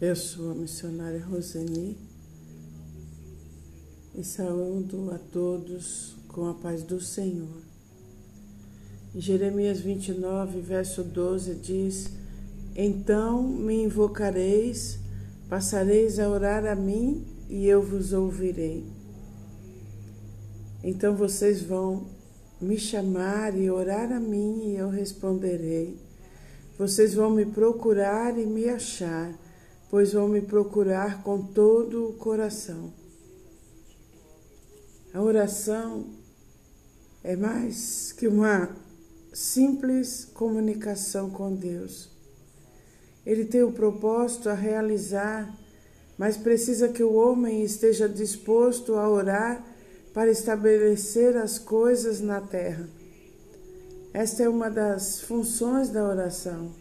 Eu sou a missionária Roseni e saúdo a todos com a paz do Senhor. Em Jeremias 29, verso 12 diz: Então me invocareis, passareis a orar a mim e eu vos ouvirei. Então vocês vão me chamar e orar a mim e eu responderei. Vocês vão me procurar e me achar pois vão me procurar com todo o coração. A oração é mais que uma simples comunicação com Deus. Ele tem o propósito a realizar, mas precisa que o homem esteja disposto a orar para estabelecer as coisas na terra. Esta é uma das funções da oração: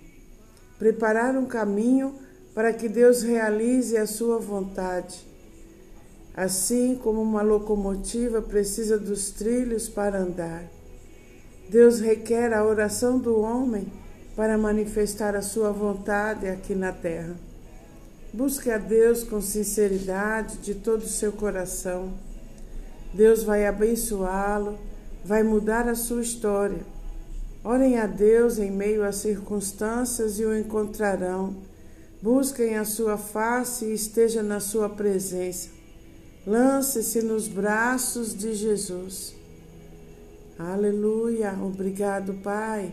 preparar um caminho para que Deus realize a sua vontade. Assim como uma locomotiva precisa dos trilhos para andar, Deus requer a oração do homem para manifestar a sua vontade aqui na terra. Busque a Deus com sinceridade de todo o seu coração. Deus vai abençoá-lo, vai mudar a sua história. Orem a Deus em meio às circunstâncias e o encontrarão Busquem a sua face e esteja na sua presença. Lance-se nos braços de Jesus. Aleluia. Obrigado, Pai,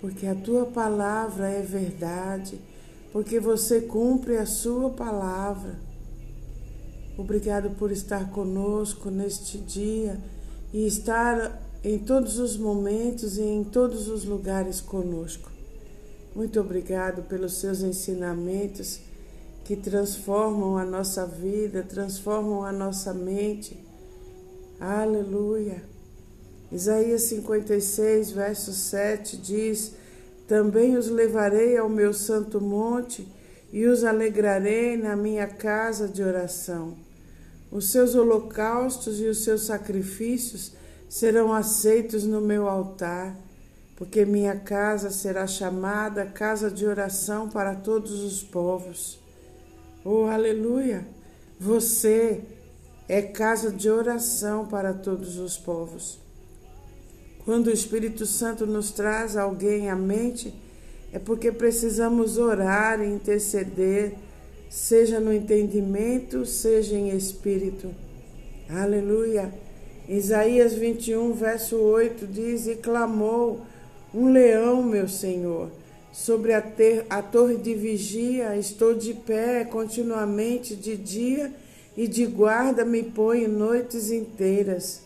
porque a tua palavra é verdade, porque você cumpre a sua palavra. Obrigado por estar conosco neste dia e estar em todos os momentos e em todos os lugares conosco. Muito obrigado pelos seus ensinamentos que transformam a nossa vida, transformam a nossa mente. Aleluia. Isaías 56, verso 7 diz: Também os levarei ao meu santo monte e os alegrarei na minha casa de oração. Os seus holocaustos e os seus sacrifícios serão aceitos no meu altar porque minha casa será chamada casa de oração para todos os povos. Oh, aleluia! Você é casa de oração para todos os povos. Quando o Espírito Santo nos traz alguém à mente, é porque precisamos orar e interceder, seja no entendimento, seja em espírito. Aleluia! Isaías 21, verso 8 diz: E clamou um leão, meu Senhor. Sobre a, ter, a torre de vigia estou de pé continuamente de dia e de guarda me ponho noites inteiras.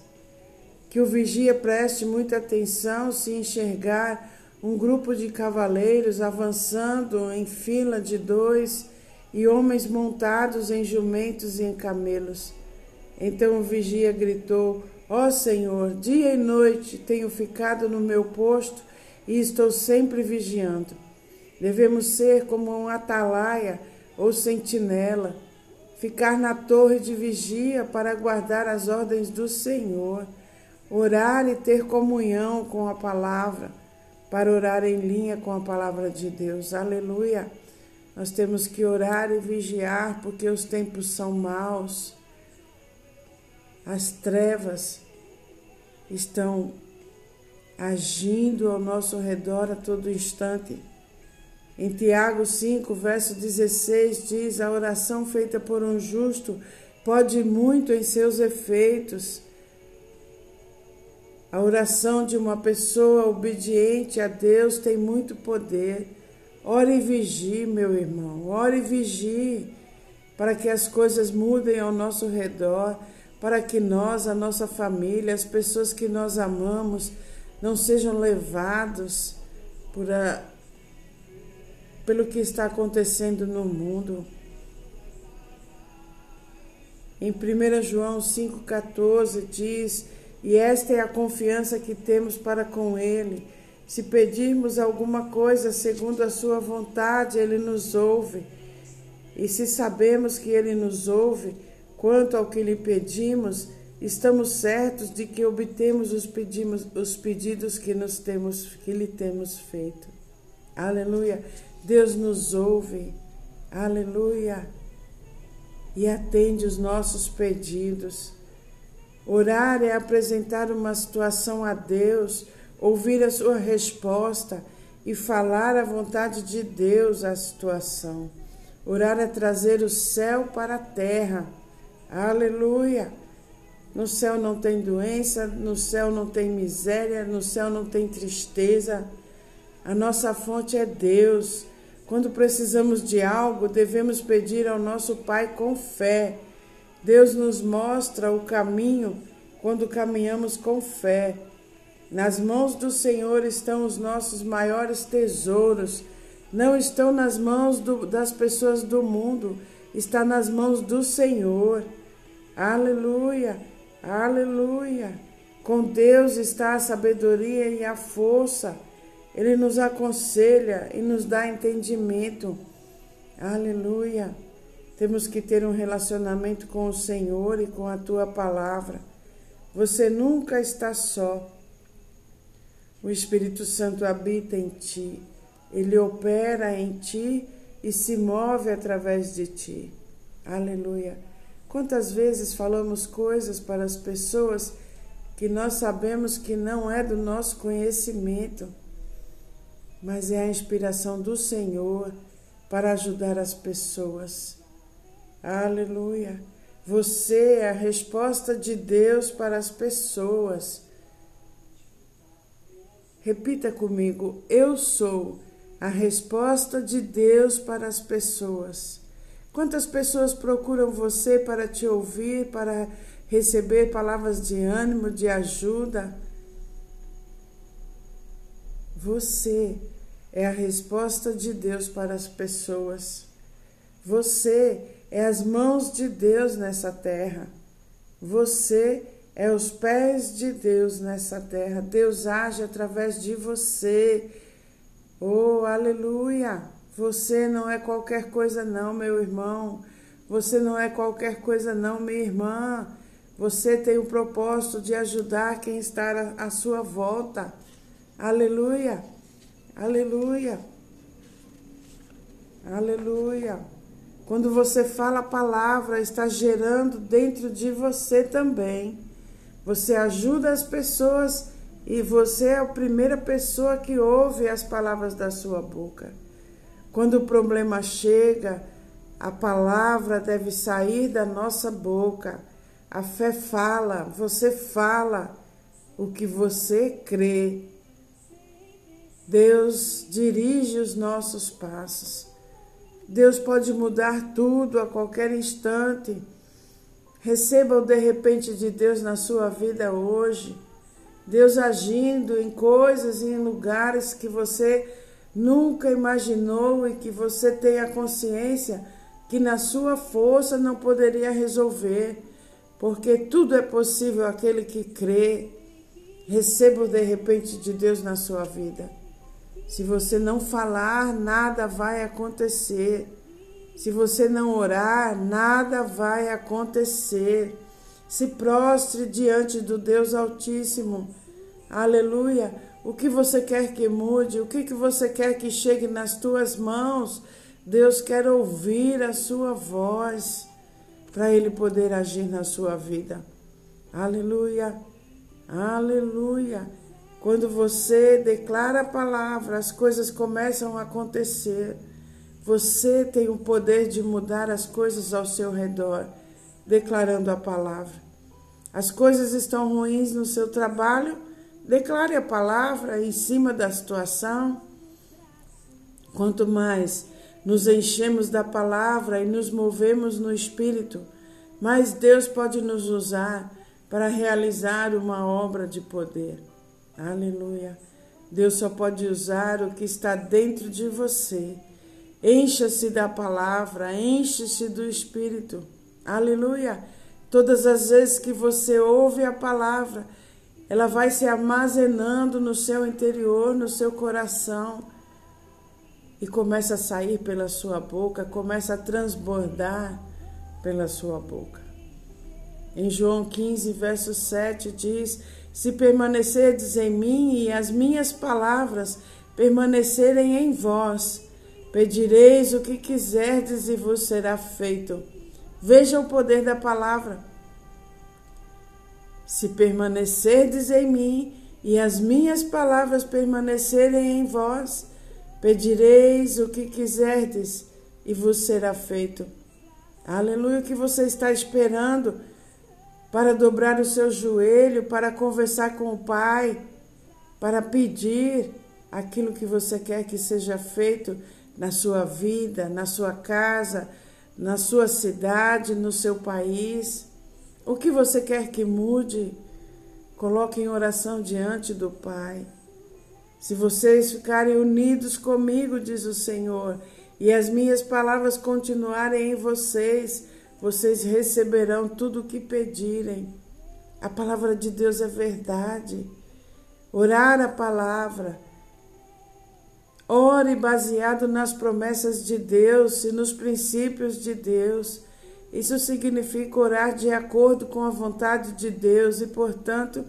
Que o vigia preste muita atenção se enxergar um grupo de cavaleiros avançando em fila de dois e homens montados em jumentos e em camelos. Então o vigia gritou: Ó oh Senhor, dia e noite tenho ficado no meu posto e estou sempre vigiando. Devemos ser como um atalaia ou sentinela, ficar na torre de vigia para guardar as ordens do Senhor, orar e ter comunhão com a palavra, para orar em linha com a palavra de Deus. Aleluia! Nós temos que orar e vigiar porque os tempos são maus. As trevas estão agindo ao nosso redor a todo instante. Em Tiago 5, verso 16, diz: A oração feita por um justo pode muito em seus efeitos. A oração de uma pessoa obediente a Deus tem muito poder. Ore e vigie, meu irmão, ore e vigie, para que as coisas mudem ao nosso redor, para que nós, a nossa família, as pessoas que nós amamos, não sejam levados por a, pelo que está acontecendo no mundo. Em 1 João 5,14 diz: E esta é a confiança que temos para com Ele. Se pedirmos alguma coisa segundo a Sua vontade, Ele nos ouve. E se sabemos que Ele nos ouve, quanto ao que lhe pedimos, estamos certos de que obtemos os, pedimos, os pedidos que, nos temos, que lhe temos feito. Aleluia. Deus nos ouve. Aleluia. E atende os nossos pedidos. Orar é apresentar uma situação a Deus, ouvir a sua resposta e falar a vontade de Deus à situação. Orar é trazer o céu para a terra. Aleluia. No céu não tem doença, no céu não tem miséria, no céu não tem tristeza. A nossa fonte é Deus. Quando precisamos de algo, devemos pedir ao nosso Pai com fé. Deus nos mostra o caminho quando caminhamos com fé. Nas mãos do Senhor estão os nossos maiores tesouros. Não estão nas mãos do, das pessoas do mundo, está nas mãos do Senhor. Aleluia, aleluia. Com Deus está a sabedoria e a força. Ele nos aconselha e nos dá entendimento. Aleluia. Temos que ter um relacionamento com o Senhor e com a tua palavra. Você nunca está só. O Espírito Santo habita em ti. Ele opera em ti e se move através de ti. Aleluia. Quantas vezes falamos coisas para as pessoas que nós sabemos que não é do nosso conhecimento? mas é a inspiração do Senhor para ajudar as pessoas. Aleluia! Você é a resposta de Deus para as pessoas. Repita comigo: Eu sou a resposta de Deus para as pessoas. Quantas pessoas procuram você para te ouvir, para receber palavras de ânimo, de ajuda? Você é a resposta de Deus para as pessoas. Você é as mãos de Deus nessa terra. Você é os pés de Deus nessa terra. Deus age através de você. Oh, aleluia! Você não é qualquer coisa, não, meu irmão. Você não é qualquer coisa, não, minha irmã. Você tem o propósito de ajudar quem está à sua volta. Aleluia, aleluia, aleluia. Quando você fala a palavra, está gerando dentro de você também. Você ajuda as pessoas e você é a primeira pessoa que ouve as palavras da sua boca. Quando o problema chega, a palavra deve sair da nossa boca. A fé fala, você fala o que você crê. Deus dirige os nossos passos. Deus pode mudar tudo a qualquer instante. Receba o de repente de Deus na sua vida hoje. Deus agindo em coisas e em lugares que você nunca imaginou e que você tenha consciência que na sua força não poderia resolver, porque tudo é possível aquele que crê. Receba o de repente de Deus na sua vida. Se você não falar, nada vai acontecer. Se você não orar, nada vai acontecer. Se prostre diante do Deus Altíssimo. Aleluia. O que você quer que mude? O que, que você quer que chegue nas tuas mãos? Deus quer ouvir a sua voz para Ele poder agir na sua vida. Aleluia. Aleluia. Quando você declara a palavra, as coisas começam a acontecer. Você tem o poder de mudar as coisas ao seu redor, declarando a palavra. As coisas estão ruins no seu trabalho, declare a palavra em cima da situação. Quanto mais nos enchemos da palavra e nos movemos no espírito, mais Deus pode nos usar para realizar uma obra de poder. Aleluia. Deus só pode usar o que está dentro de você. Encha-se da palavra, enche-se do Espírito. Aleluia. Todas as vezes que você ouve a palavra, ela vai se armazenando no seu interior, no seu coração, e começa a sair pela sua boca, começa a transbordar pela sua boca. Em João 15, verso 7 diz: se permanecerdes em mim e as minhas palavras permanecerem em vós, Pedireis o que quiserdes e vos será feito. Veja o poder da palavra. Se permanecerdes em mim e as minhas palavras permanecerem em vós, pedireis o que quiserdes e vos será feito. Aleluia, o que você está esperando para dobrar o seu joelho, para conversar com o Pai, para pedir aquilo que você quer que seja feito na sua vida, na sua casa, na sua cidade, no seu país. O que você quer que mude, coloque em oração diante do Pai. Se vocês ficarem unidos comigo, diz o Senhor, e as minhas palavras continuarem em vocês, vocês receberão tudo o que pedirem. A palavra de Deus é verdade. Orar a palavra Ore baseado nas promessas de Deus e nos princípios de Deus. Isso significa orar de acordo com a vontade de Deus e, portanto,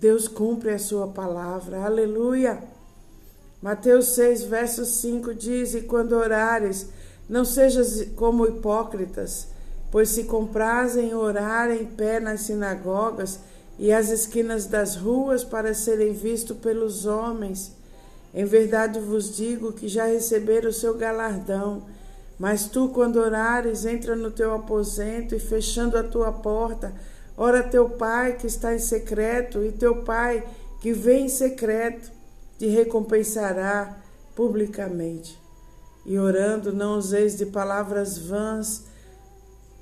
Deus cumpre a sua palavra. Aleluia! Mateus 6, verso 5 diz: E quando orares, não sejas como hipócritas, pois se comprazem orar em pé nas sinagogas e às esquinas das ruas para serem vistos pelos homens. Em verdade vos digo que já receberam o seu galardão. Mas tu, quando orares, entra no teu aposento e fechando a tua porta, ora teu pai que está em secreto, e teu pai que vem em secreto te recompensará publicamente. E orando, não useis de palavras vãs,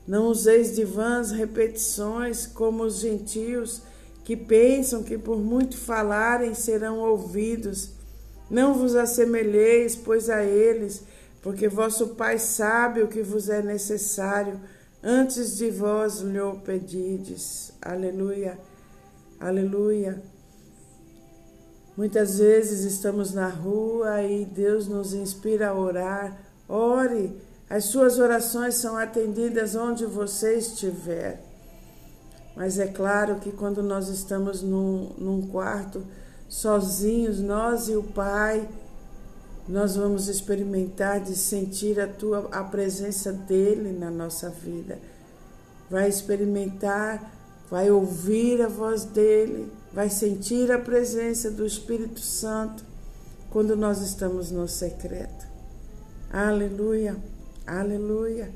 não useis de vãs repetições, como os gentios que pensam que por muito falarem serão ouvidos. Não vos assemelheis, pois, a eles, porque vosso Pai sabe o que vos é necessário antes de vós lhe pedides. Aleluia, aleluia. Muitas vezes estamos na rua e Deus nos inspira a orar. Ore, as suas orações são atendidas onde você estiver. Mas é claro que quando nós estamos num, num quarto, sozinhos, nós e o Pai, nós vamos experimentar de sentir a tua a presença dele na nossa vida. Vai experimentar, vai ouvir a voz dele, vai sentir a presença do Espírito Santo quando nós estamos no secreto. Aleluia. Aleluia.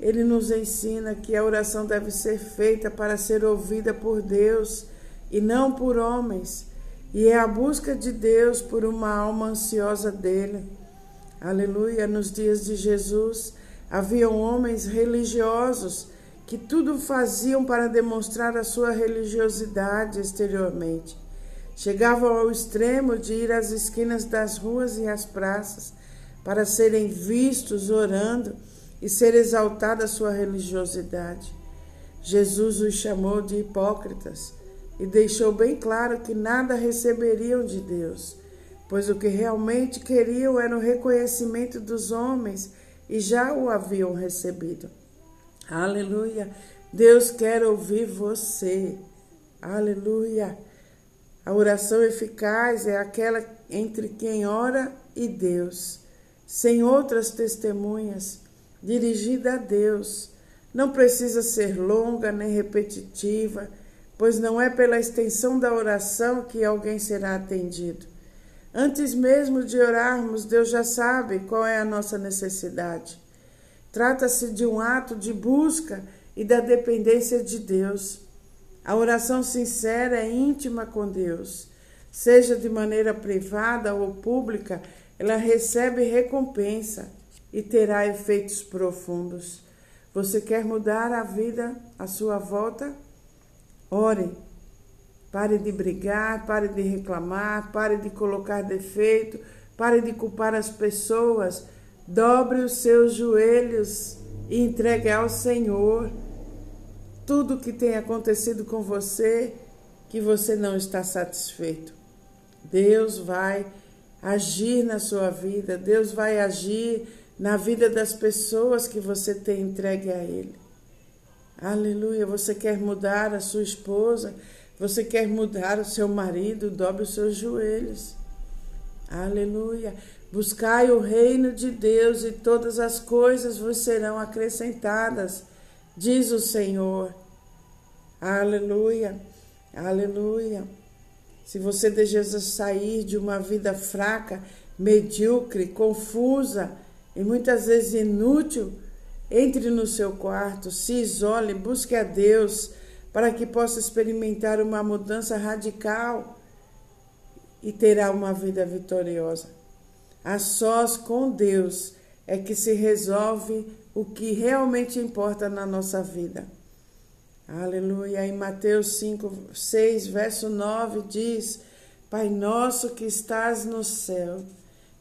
Ele nos ensina que a oração deve ser feita para ser ouvida por Deus e não por homens e é a busca de Deus por uma alma ansiosa dele. Aleluia. Nos dias de Jesus, haviam homens religiosos que tudo faziam para demonstrar a sua religiosidade exteriormente. Chegavam ao extremo de ir às esquinas das ruas e às praças para serem vistos orando e ser exaltada a sua religiosidade. Jesus os chamou de hipócritas e deixou bem claro que nada receberiam de Deus, pois o que realmente queriam era o reconhecimento dos homens e já o haviam recebido. Aleluia! Deus quer ouvir você. Aleluia! A oração eficaz é aquela entre quem ora e Deus, sem outras testemunhas, dirigida a Deus. Não precisa ser longa nem repetitiva pois não é pela extensão da oração que alguém será atendido. Antes mesmo de orarmos, Deus já sabe qual é a nossa necessidade. Trata-se de um ato de busca e da dependência de Deus. A oração sincera é íntima com Deus. Seja de maneira privada ou pública, ela recebe recompensa e terá efeitos profundos. Você quer mudar a vida à sua volta? Ore. Pare de brigar, pare de reclamar, pare de colocar defeito, pare de culpar as pessoas. Dobre os seus joelhos e entregue ao Senhor tudo que tem acontecido com você que você não está satisfeito. Deus vai agir na sua vida, Deus vai agir na vida das pessoas que você tem entregue a Ele. Aleluia. Você quer mudar a sua esposa, você quer mudar o seu marido, dobre os seus joelhos. Aleluia. Buscai o reino de Deus e todas as coisas vos serão acrescentadas, diz o Senhor. Aleluia. Aleluia. Se você deseja sair de uma vida fraca, medíocre, confusa e muitas vezes inútil, entre no seu quarto, se isole, busque a Deus para que possa experimentar uma mudança radical e terá uma vida vitoriosa. A sós com Deus é que se resolve o que realmente importa na nossa vida. Aleluia. Em Mateus 5, 6, verso 9 diz: Pai nosso que estás no céu,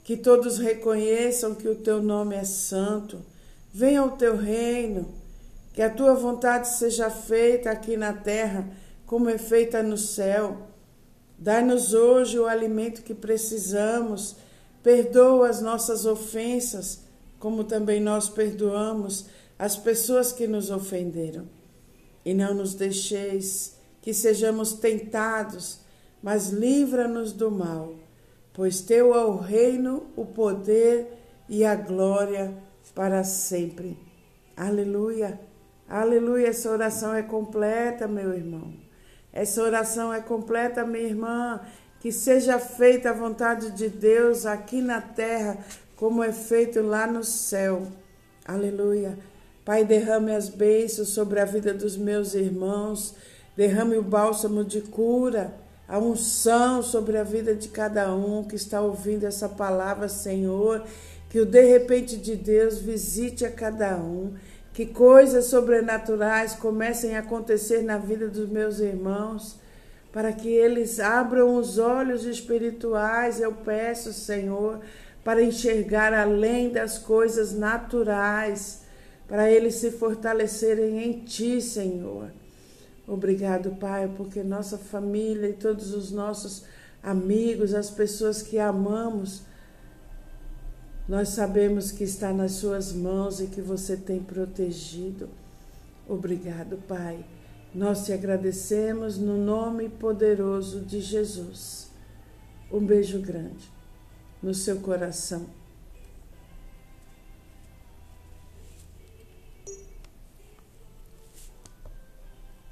que todos reconheçam que o teu nome é santo, venha o teu reino, que a tua vontade seja feita aqui na terra, como é feita no céu. Dai-nos hoje o alimento que precisamos, perdoa as nossas ofensas, como também nós perdoamos as pessoas que nos ofenderam e não nos deixeis que sejamos tentados, mas livra-nos do mal, pois teu é o reino, o poder e a glória para sempre. Aleluia. Aleluia. Essa oração é completa, meu irmão. Essa oração é completa, minha irmã. Que seja feita a vontade de Deus aqui na terra, como é feito lá no céu. Aleluia. Pai, derrame as bênçãos sobre a vida dos meus irmãos, derrame o bálsamo de cura, a unção sobre a vida de cada um que está ouvindo essa palavra, Senhor. Que o de repente de Deus visite a cada um, que coisas sobrenaturais comecem a acontecer na vida dos meus irmãos, para que eles abram os olhos espirituais, eu peço, Senhor, para enxergar além das coisas naturais para eles se fortalecerem em Ti, Senhor. Obrigado, Pai, porque nossa família e todos os nossos amigos, as pessoas que amamos, nós sabemos que está nas Suas mãos e que você tem protegido. Obrigado, Pai. Nós te agradecemos no nome poderoso de Jesus. Um beijo grande no seu coração.